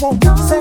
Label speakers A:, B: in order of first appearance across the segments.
A: feeling, I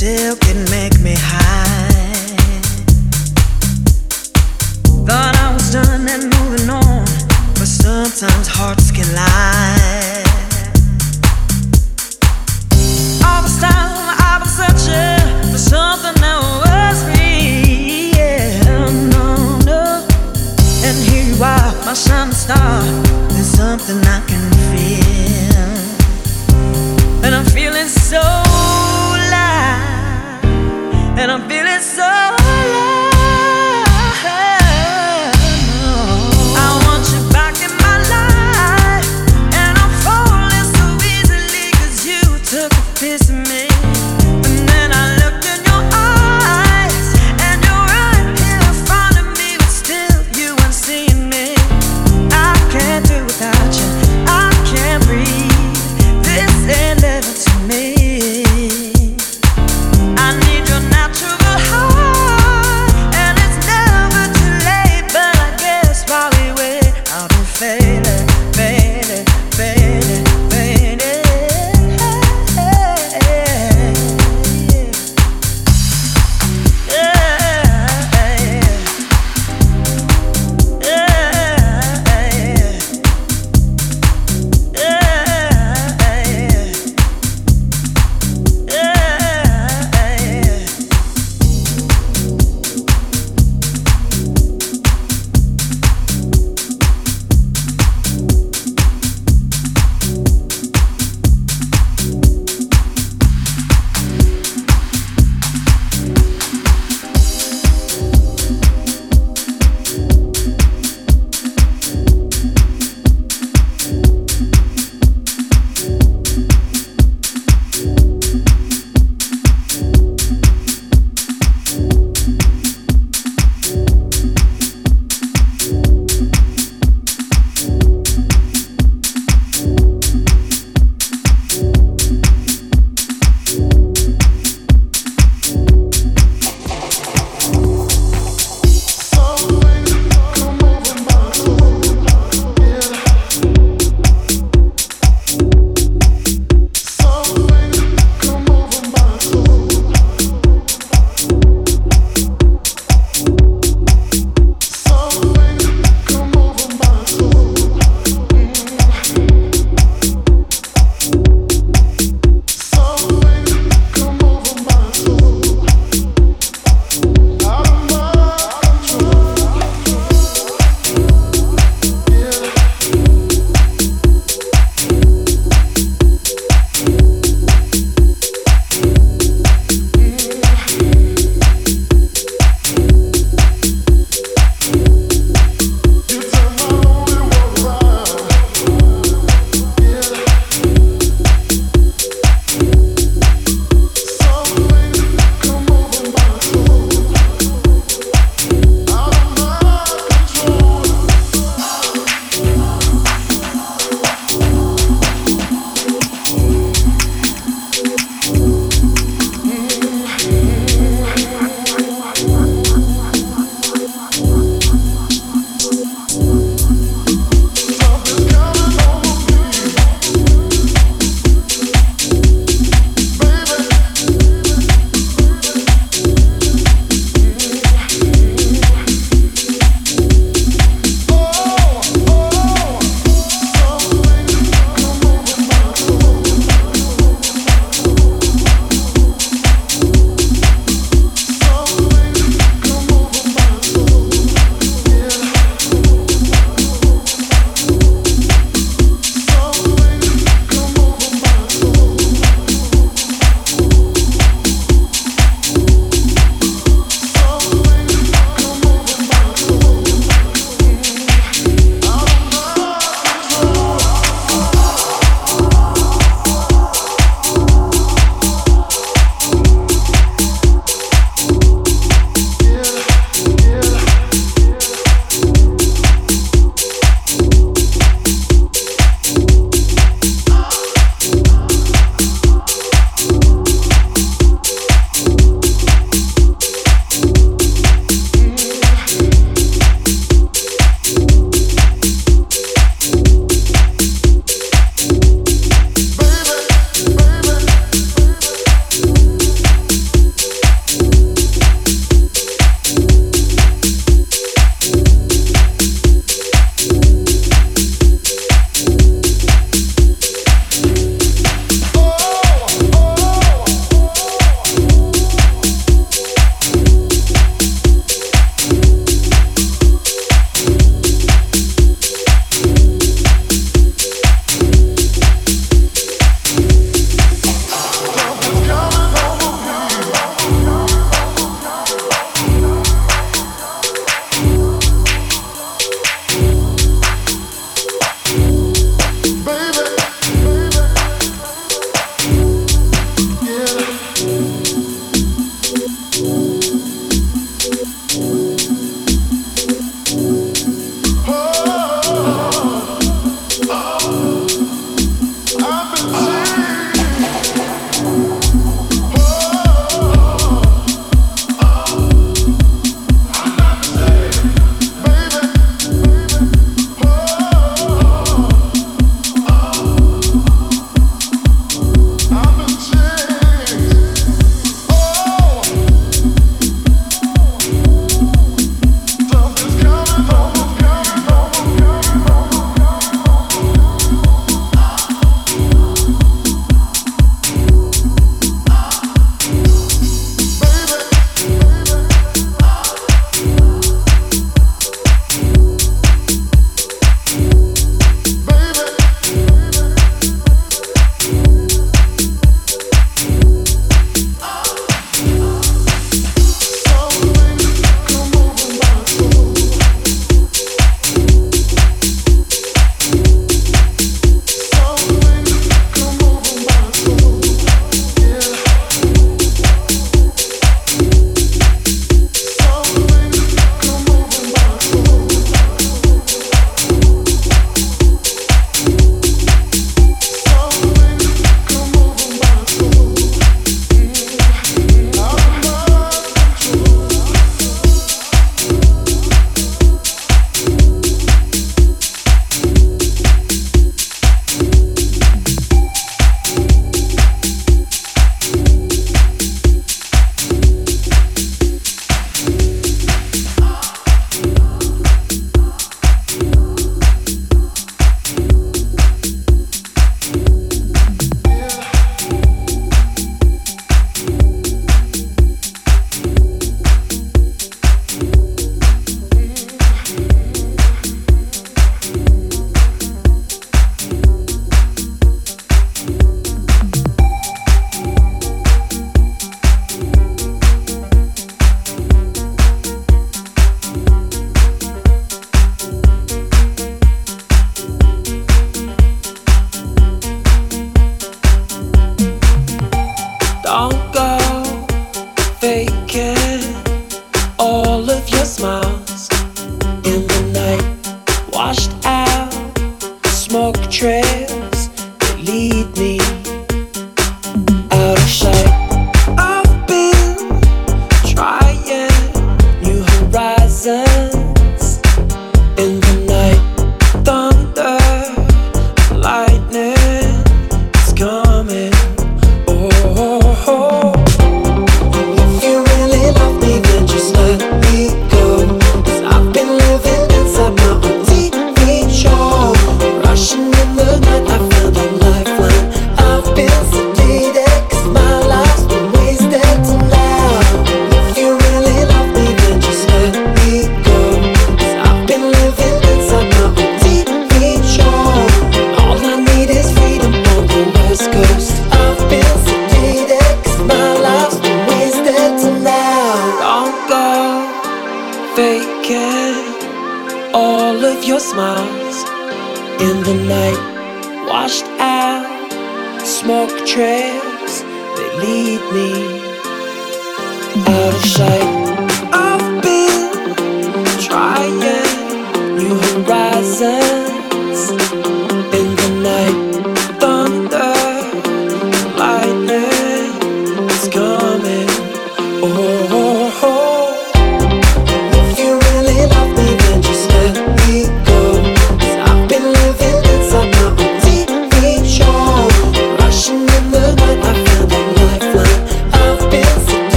A: still getting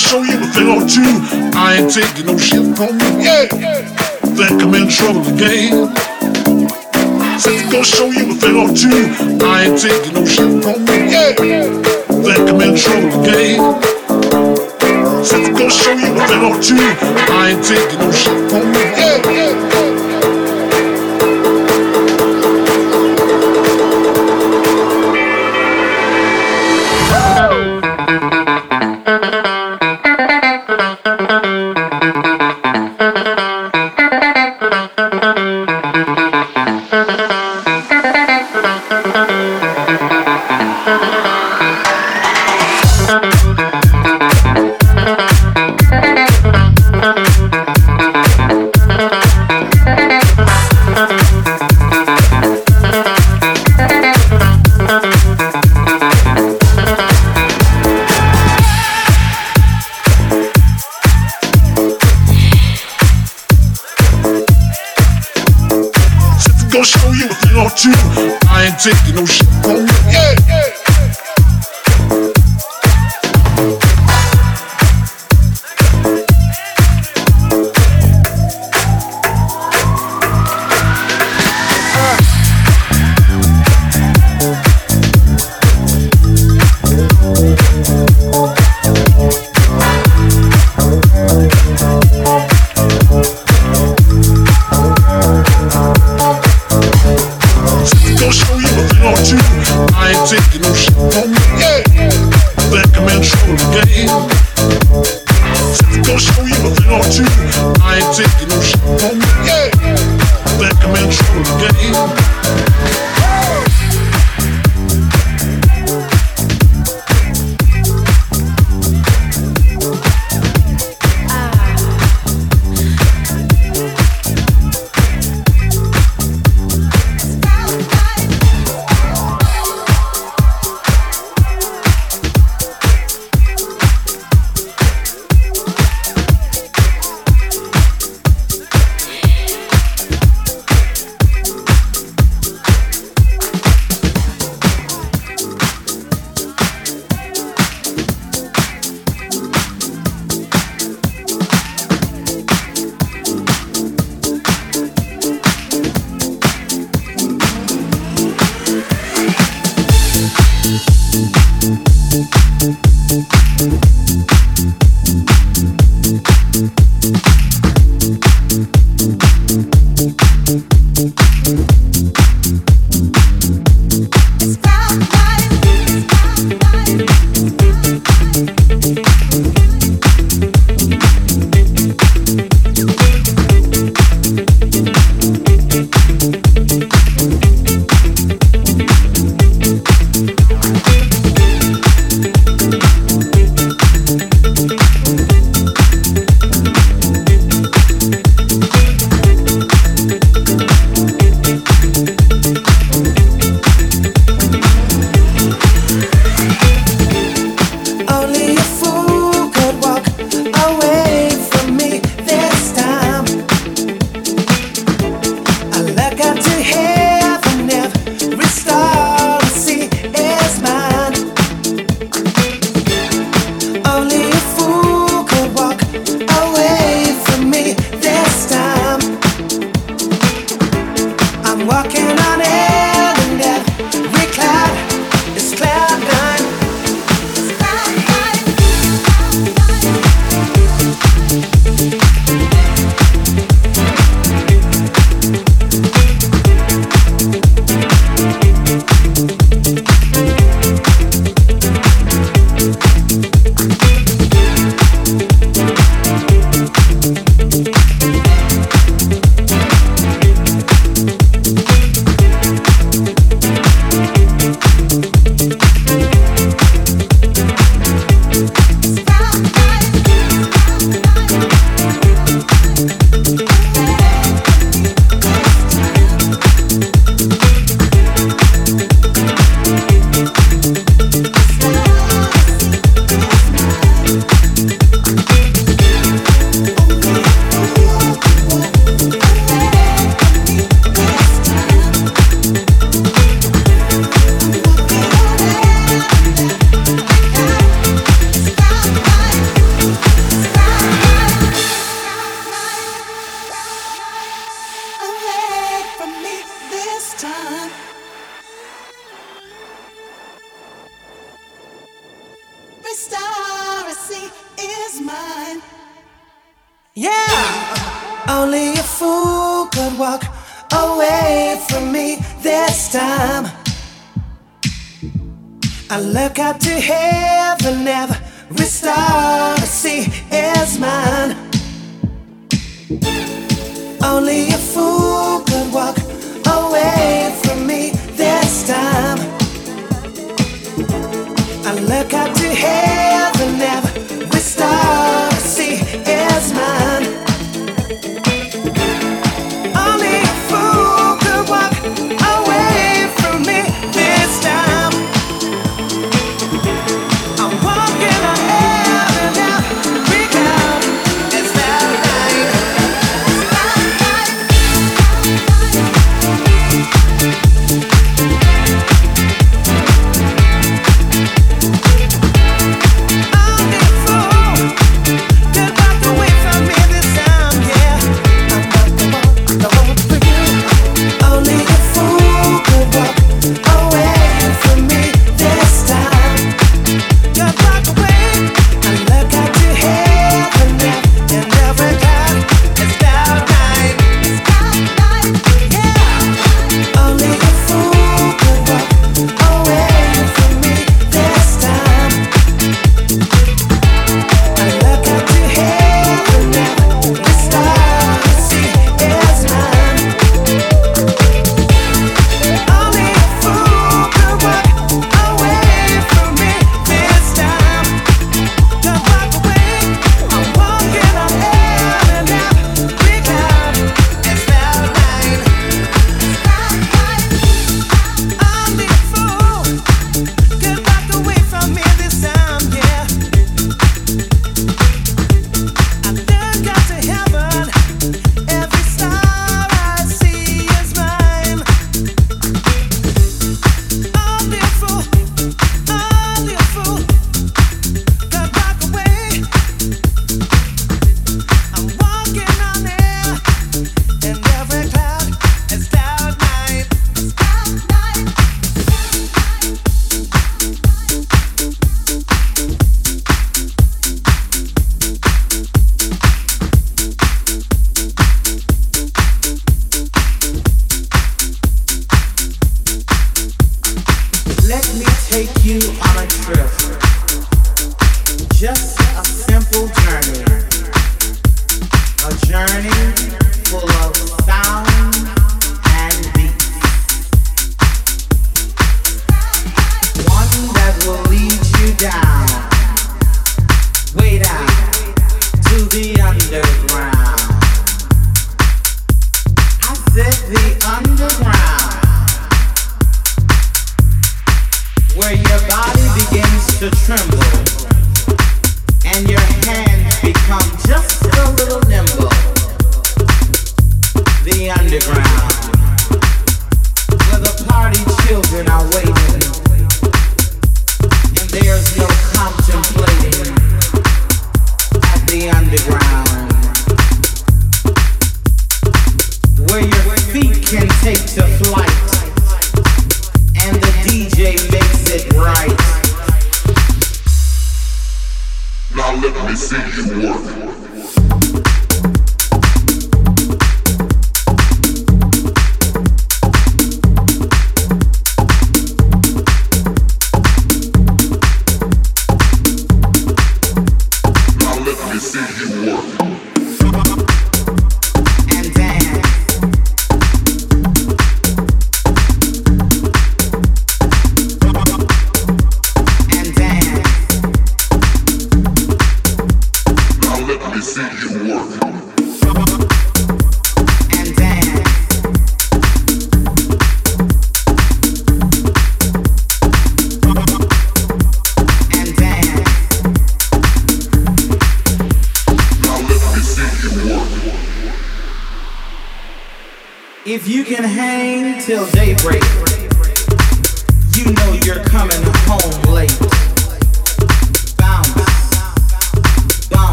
B: show you a thing or two. I ain't taking no shit from you. Yeah. Think I'm in trouble again. Said they gonna show you a thing or two. I ain't taking no shit from you. Yeah. Think I'm in trouble again. Said they gonna show you a thing or two. I ain't taking no shit from you. Yeah.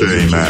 C: Listening to J Mam.